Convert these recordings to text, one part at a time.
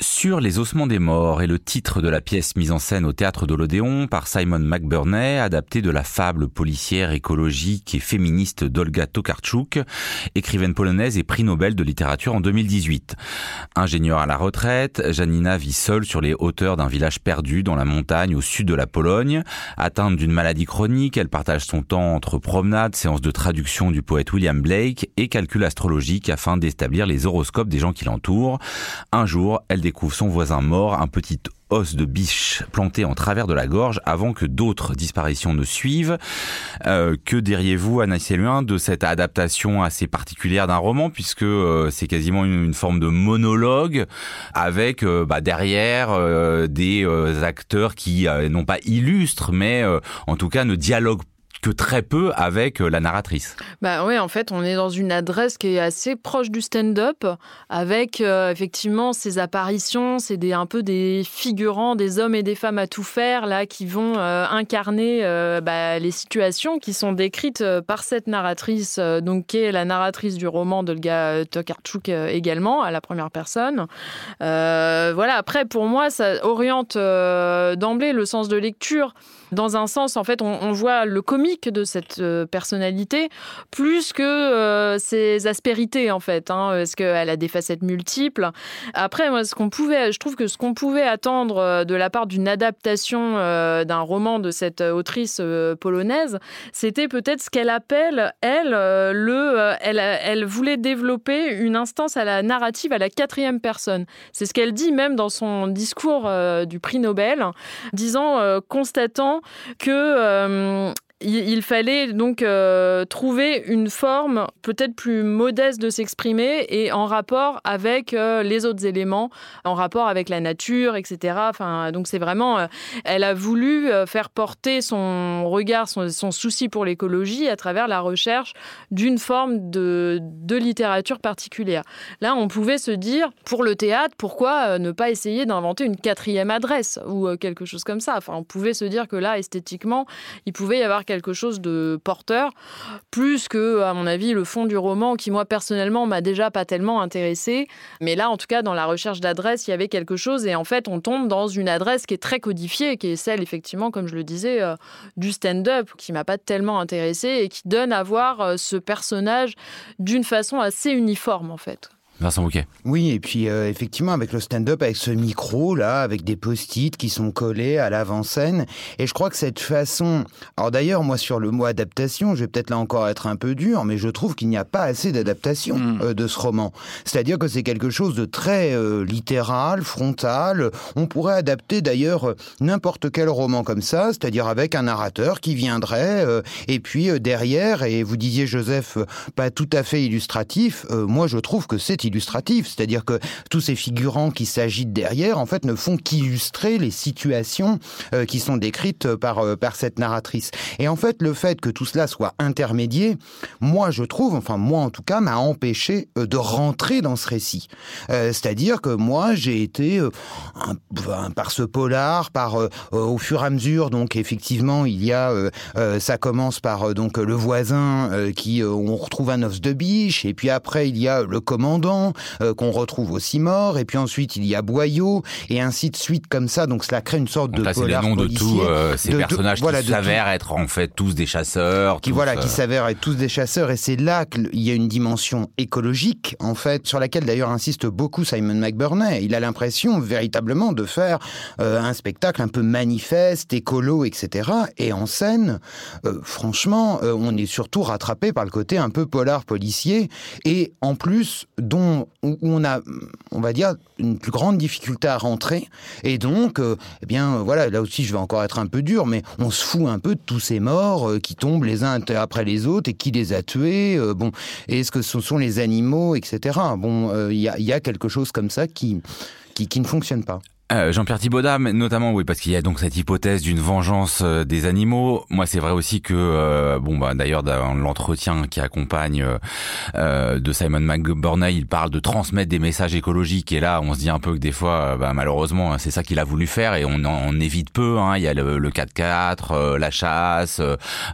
Sur les ossements des morts est le titre de la pièce mise en scène au théâtre de l'Odéon par Simon McBurney, adaptée de la fable policière écologique et féministe d'Olga Tokarczuk, écrivaine polonaise et prix Nobel de littérature en 2018. Ingénieure à la retraite, Janina vit seule sur les hauteurs d'un village perdu dans la montagne au sud de la Pologne. Atteinte d'une maladie chronique, elle partage son temps entre promenades, séances de traduction du poète William Blake et calculs astrologiques afin d'établir les horoscopes des gens qui l'entourent. Un jour, elle découvre son voisin mort, un petit os de biche planté en travers de la gorge avant que d'autres disparitions ne suivent. Euh, que diriez-vous, Anna Luin, de cette adaptation assez particulière d'un roman, puisque euh, c'est quasiment une, forme de monologue avec euh, bah, derrière des acteurs qui non pas illustrent, mais en tout cas ne dialoguent que très peu avec euh, la narratrice. Bah oui, en fait, on est dans une adresse qui est assez proche du stand-up, avec euh, effectivement ces apparitions, c'est un peu des figurants, des hommes et des femmes à tout faire, là, qui vont euh, incarner bah, les situations qui sont décrites par cette narratrice, donc qui est la narratrice du roman d'Olga Tokarczuk également, à la première personne. voilà, après, pour moi, ça oriente d'emblée le sens de lecture dans un sens, en fait, on, voit le comique de cette euh, personnalité plus que euh, ses aspérités, en fait, hein, parce qu'elle a des facettes multiples? Après, moi, ce qu'on pouvait, je trouve que ce qu'on pouvait attendre euh, de la part d'une adaptation d'un roman de cette autrice polonaise, c'était peut-être ce qu'elle appelle, elle, le, elle, elle voulait développer une instance à la narrative à la quatrième personne. C'est ce qu'elle dit même dans son discours du prix Nobel, disant, constatant que euh, il fallait donc euh, trouver une forme peut-être plus modeste de s'exprimer et en rapport avec euh, les autres éléments, en rapport avec la nature, etc. Donc c'est vraiment, euh, elle a voulu faire porter son regard, son, souci pour l'écologie à travers la recherche d'une forme de, de, littérature particulière. Là, on pouvait se dire, pour le théâtre, pourquoi ne pas essayer d'inventer une quatrième adresse ou quelque chose comme ça. Enfin, on pouvait se dire que là, esthétiquement, il pouvait y avoir quelque chose de porteur, plus que, à mon avis, le fond du roman qui, moi, personnellement, m'a déjà pas tellement intéressé. Mais là, en tout cas, dans la recherche d'adresse, il y avait quelque chose. Et en fait, on tombe dans une adresse qui est très codifiée, qui est celle, effectivement, comme je le disais, euh, du stand-up, qui m'a pas tellement intéressé et qui donne à voir euh, ce personnage d'une façon assez uniforme, en fait. Vincent Bouquet. Oui, et puis euh, effectivement avec le stand-up, avec ce micro là, avec des post-it qui sont collés à l'avant-scène, et je crois que cette façon. Alors d'ailleurs, moi sur le mot adaptation, je vais peut-être là encore être un peu dur, mais je trouve qu'il n'y a pas assez d'adaptation hmm. euh, de ce roman. C'est-à-dire que c'est quelque chose de très euh, littéral, frontal. On pourrait adapter d'ailleurs n'importe quel roman comme ça, c'est-à-dire avec un narrateur qui viendrait, et puis derrière, et vous disiez Joseph, pas tout à fait illustratif. moi, je trouve que c'est illustratif, c'est-à-dire que tous ces figurants qui s'agitent derrière, en fait, ne font qu'illustrer les situations euh, qui sont décrites par, euh, par cette narratrice. Et en fait, le fait que tout cela soit intermédié, moi, je trouve, enfin, moi en tout cas, m'a empêché euh, de rentrer dans ce récit. c'est-à-dire que moi, j'ai été, par ce polar, par, au fur et à mesure, donc effectivement, il y a, ça commence par donc le voisin qui, on retrouve un os de biche, et puis après, il y a le commandant, euh, qu'on retrouve aussi mort, et puis ensuite il y a Boyau, et ainsi de suite comme ça. Donc cela crée une sorte de c'est les noms de tous euh, ces personnages qui s'avèrent être en fait tous des chasseurs. Qui voilà, qui euh, s'avèrent être tous des chasseurs, et c'est là qu'il y a une dimension écologique en fait, sur laquelle d'ailleurs insiste beaucoup Simon McBurney. Il a l'impression véritablement de faire un spectacle un peu manifeste, écolo, etc. Et en scène, franchement, on est surtout rattrapé par le côté un peu polar policier, et en plus dont où on a, on va dire, une plus grande difficulté à rentrer. Et donc, euh, eh bien, voilà, là aussi, je vais encore être un peu dur, mais on se fout un peu de tous ces morts euh, qui tombent les uns après les autres et qui les a tués. Euh, bon, est-ce que ce sont les animaux, etc. Bon, il y a, y, a, quelque chose comme ça qui, qui, qui ne fonctionne pas. Euh, Jean-Pierre Thibaudat, notamment, oui, parce qu'il y a donc cette hypothèse d'une vengeance euh, des animaux. Moi, c'est vrai aussi que, euh, bon, bah, d'ailleurs, dans l'entretien qui accompagne de Simon McBurney, il parle de transmettre des messages écologiques. Et là, on se dit un peu que des fois, bah, malheureusement, hein, c'est ça qu'il a voulu faire et on en évite peu. Hein. Il y a le, le 4x4, la chasse,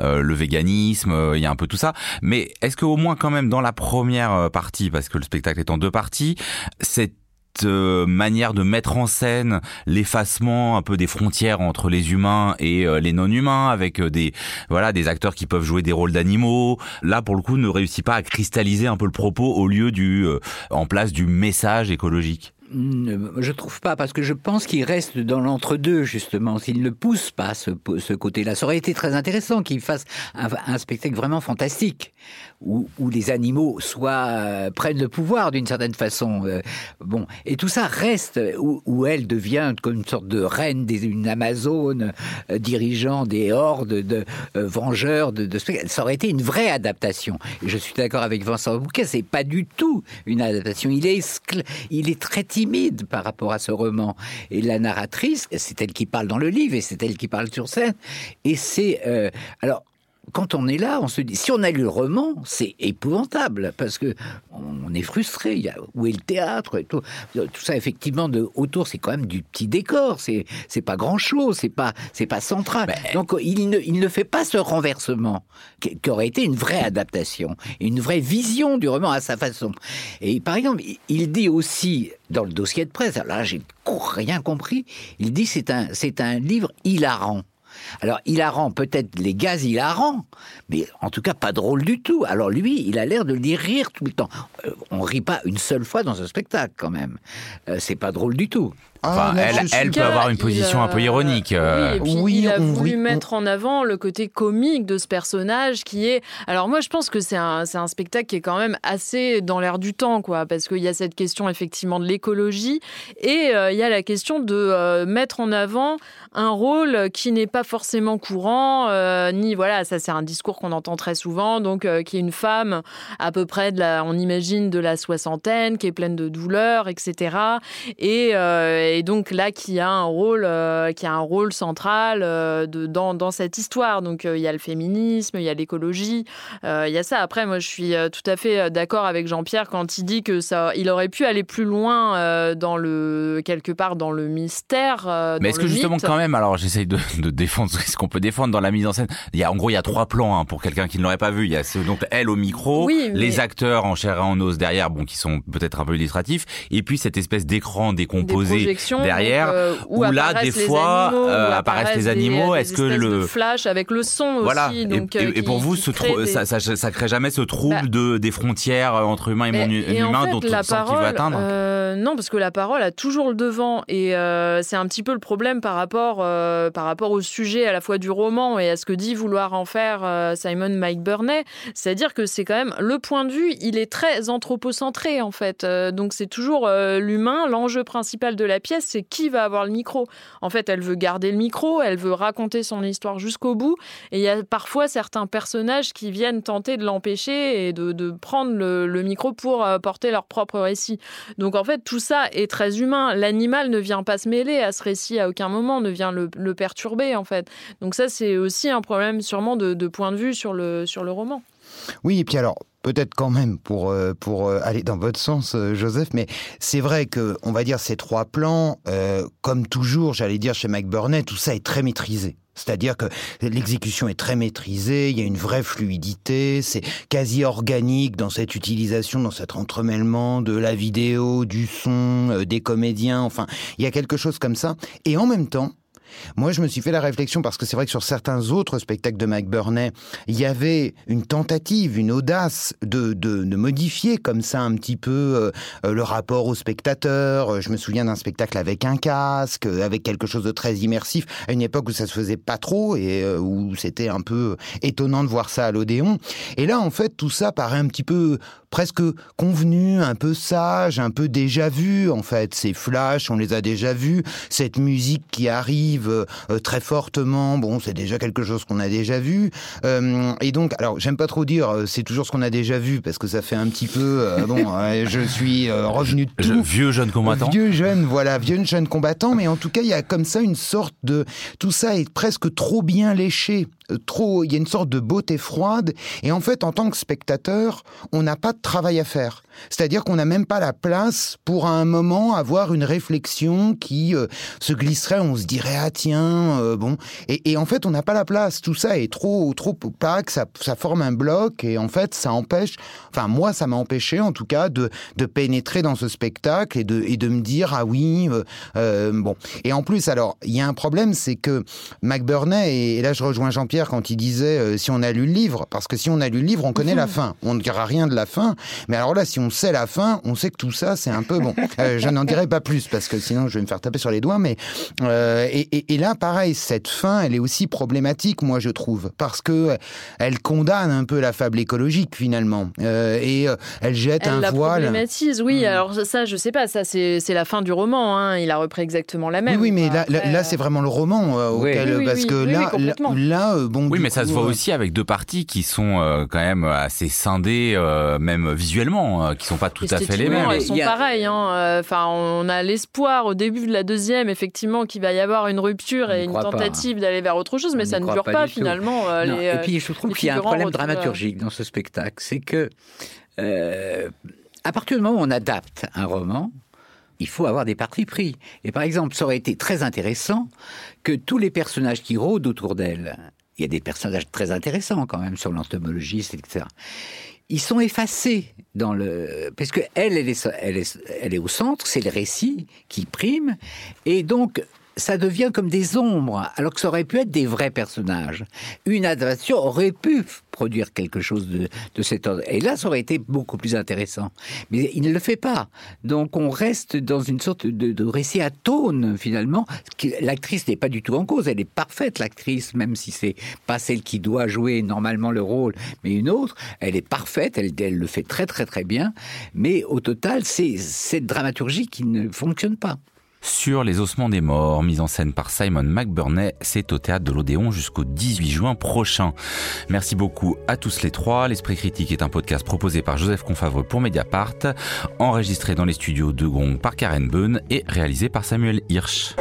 le véganisme, il y a un peu tout ça. Mais est-ce qu'au moins, quand même, dans la première partie, parce que le spectacle est en deux parties, c'est euh, manière de mettre en scène l'effacement un peu des frontières entre les humains et euh, les non-humains avec euh, des voilà des acteurs qui peuvent jouer des rôles d'animaux. Là pour le coup ne réussit pas à cristalliser un peu le propos au lieu du en place du message écologique je trouve pas, parce que je pense qu'il reste dans l'entre-deux, justement, s'il ne pousse pas ce, côté-là. Ça aurait été très intéressant qu'il fasse un, spectacle vraiment fantastique, où, les animaux soient, euh, prennent le pouvoir d'une certaine façon. Euh, bon, et tout ça reste, où, elle devient comme une sorte de reine, des, une Amazone, euh, dirigeant des hordes de vengeurs de, de spectacles. Ça aurait été une vraie adaptation. Je suis d'accord avec Vincent Bouquet, c'est pas du tout une adaptation. Il est, il est très timide par rapport à ce roman. Et la narratrice, c'est elle qui parle dans le livre et c'est elle qui parle sur scène. Et c'est euh, alors quand on est là, on se dit, si on a lu le roman, c'est épouvantable parce que on est frustré. Il y a, où est le théâtre et tout, tout ça effectivement de autour, c'est quand même du petit décor. C'est c'est pas grand chose. C'est pas c'est pas central. Donc il ne il ne fait pas ce renversement qui, aurait été une vraie adaptation, une vraie vision du roman à sa façon. Et par exemple, il dit aussi dans le dossier de presse. Alors là, j'ai rien compris. Il dit c'est un c'est un livre hilarant. Alors, hilarant, peut-être les gaz hilarants, mais en tout cas pas drôle du tout. Alors lui, il a l'air de les rire tout le temps. Euh, on rit pas une seule fois dans un spectacle, quand même. Euh, c'est pas drôle du tout. Ah, elle, peut avoir une position un peu ironique. Euh. Oui, il a voulu mettre en avant le côté comique de ce personnage qui est. Alors moi, je pense que c'est un, un spectacle qui est quand même assez dans l'air du temps, quoi, parce qu'il y a cette question effectivement de l'écologie et il y a la question de mettre en avant un rôle qui n'est pas forcément courant, euh, ni voilà, ça c'est un discours qu'on entend très souvent, donc euh, qui est une femme à peu près de la, on imagine de la soixantaine, qui est pleine de douleurs, etc. Euh, et, donc là qui a un rôle, qui a un rôle central de, dans, dans cette histoire. Donc il y a le féminisme, il y a l'écologie, il y a ça. Après, moi je suis tout à fait d'accord avec Jean-Pierre quand il dit que ça, il aurait pu aller plus loin dans le quelque part dans le mystère. Mais est-ce que justement quand même alors j'essaye de, de, défendre ce qu'on peut défendre dans la mise en scène. Il y a en gros il y a trois plans hein, pour quelqu'un qui ne l'aurait pas vu. Il y a donc elle au micro, les acteurs en chair et en os derrière, bon qui sont peut-être un peu illustratifs, et puis cette espèce d'écran décomposé derrière euh, où, là des fois euh, apparaissent les animaux. Est-ce que le flash avec le son voilà. aussi donc, et, euh, et, pour vous ce ça, ça, ça, crée jamais ce trouble bah de des frontières entre humains et, et humains dont on sent qu'il veut atteindre Non parce que la parole a toujours le devant et c'est un petit peu le problème par rapport par rapport au sujet à la fois du roman et à ce que dit vouloir en faire Simon Mike Burney. C'est-à-dire que c'est quand même le point de vue, il est très anthropocentré en fait. Donc c'est toujours l'humain, l'enjeu principal de la pièce, c'est qui va avoir le micro. En fait, elle veut garder le micro, elle veut raconter son histoire jusqu'au bout. Et il y a parfois certains personnages qui viennent tenter de l'empêcher et de, prendre le, micro pour porter leur propre récit. Donc en fait, tout ça est très humain. L'animal ne vient pas se mêler à ce récit à aucun moment, ne vient le, perturber en fait. Donc ça c'est aussi un problème sûrement de, point de vue sur le, sur le roman. Oui, et puis alors peut-être quand même pour euh, pour euh, aller dans votre sens, euh, Joseph, mais c'est vrai que on va dire ces trois plans, comme toujours, j'allais dire chez McBurney, tout ça est très maîtrisé. C'est-à-dire que l'exécution est très maîtrisée, il y a une vraie fluidité, c'est quasi organique dans cette utilisation, dans cet entremêlement de la vidéo, du son, des comédiens, enfin, il y a quelque chose comme ça. Et en même temps, moi, je me suis fait la réflexion parce que c'est vrai que sur certains autres spectacles de McBurney, il y avait une tentative, une audace de, de, de modifier comme ça un petit peu euh, le rapport au spectateur. Je me souviens d'un spectacle avec un casque, avec quelque chose de très immersif, à une époque où ça se faisait pas trop et euh, où c'était un peu étonnant de voir ça à l'Odéon. Et là, en fait, tout ça paraît un petit peu presque convenu, un peu sage, un peu déjà vu, en fait. Ces flashs, on les a déjà vus. Cette musique qui arrive arrive très fortement. Bon, c'est déjà quelque chose qu'on a déjà vu. et donc, alors, j'aime pas trop dire, c'est toujours ce qu'on a déjà vu parce que ça fait un petit peu. bon, je suis revenu de tout. vieux jeune combattant. Vieux jeune, voilà, vieux jeune combattant. Mais en tout cas, il y a comme ça une sorte de. Tout ça est presque trop bien léché trop, il y a une sorte de beauté froide. Et en fait, en tant que spectateur, on n'a pas de travail à faire. C'est-à-dire qu'on n'a même pas la place pour à un moment avoir une réflexion qui euh, se glisserait. On se dirait ah tiens euh, bon. Et, en fait, on n'a pas la place. Tout ça est trop trop opaque. Ça, forme un bloc et en fait, ça empêche. Enfin, moi, ça m'a empêché en tout cas de, pénétrer dans ce spectacle et de de me dire ah oui euh, bon. Et en plus, alors il y a un problème, c'est que McBurney et, et là je rejoins Jean-Pierre quand il disait si on a lu le livre, parce que si on a lu le livre, on connaît la fin. On ne dira rien de la fin. Mais alors là, si on sait la fin, on sait que tout ça, c'est un peu bon. Euh, je n'en dirai pas plus parce que sinon je vais me faire taper sur les doigts. Mais euh, et, là, pareil, cette fin, elle est aussi problématique, moi je trouve, parce que elle condamne un peu la fable écologique finalement euh, et elle jette un la voile. Problématise, oui. Hmm. Alors ça, je sais pas. Ça, c'est la fin du roman. Hein. Il a repris exactement la même. Oui, mais là, là, c'est vraiment le roman auquel, parce que là, là, bon. Oui, mais ça se voit aussi avec deux parties qui sont quand même assez scindées, même visuellement qui sont pas tout à fait les mêmes. Elles sont pareilles. Hein. Euh, enfin, on a l'espoir au début de la deuxième, effectivement, qu'il va y avoir une rupture et une tentative d'aller vers autre chose, mais ça ne dure pas, finalement. Euh, et puis je trouve qu'il y a un problème dramaturgique dans ce spectacle, c'est que euh, à partir du moment où on adapte un roman, il faut avoir des partis pris. Et par exemple, ça aurait été très intéressant que tous les personnages qui rôdent autour d'elle, il y a des personnages très intéressants quand même sur l'entomologiste, etc. Ils sont effacés dans le parce que elle elle est elle est, elle est au centre, c'est le récit qui prime et donc ça devient comme des ombres, alors que ça aurait pu être des vrais personnages. Une adaptation aurait pu produire quelque chose de, de cet ordre. Et là, ça aurait été beaucoup plus intéressant. Mais il ne le fait pas. Donc on reste dans une sorte de, de récit atone, finalement. L'actrice n'est pas du tout en cause. Elle est parfaite, l'actrice, même si c'est pas celle qui doit jouer normalement le rôle, mais une autre. Elle est parfaite, elle, elle le fait très très très bien. Mais au total, c'est cette dramaturgie qui ne fonctionne pas sur Les ossements des morts, mise en scène par Simon McBurney. C'est au théâtre de l'Odéon jusqu'au 18 juin prochain. Merci beaucoup à tous les trois. L'Esprit Critique est un podcast proposé par Joseph Confavreux pour Mediapart, enregistré dans les studios de Gong par Karen Beun et réalisé par Samuel Hirsch.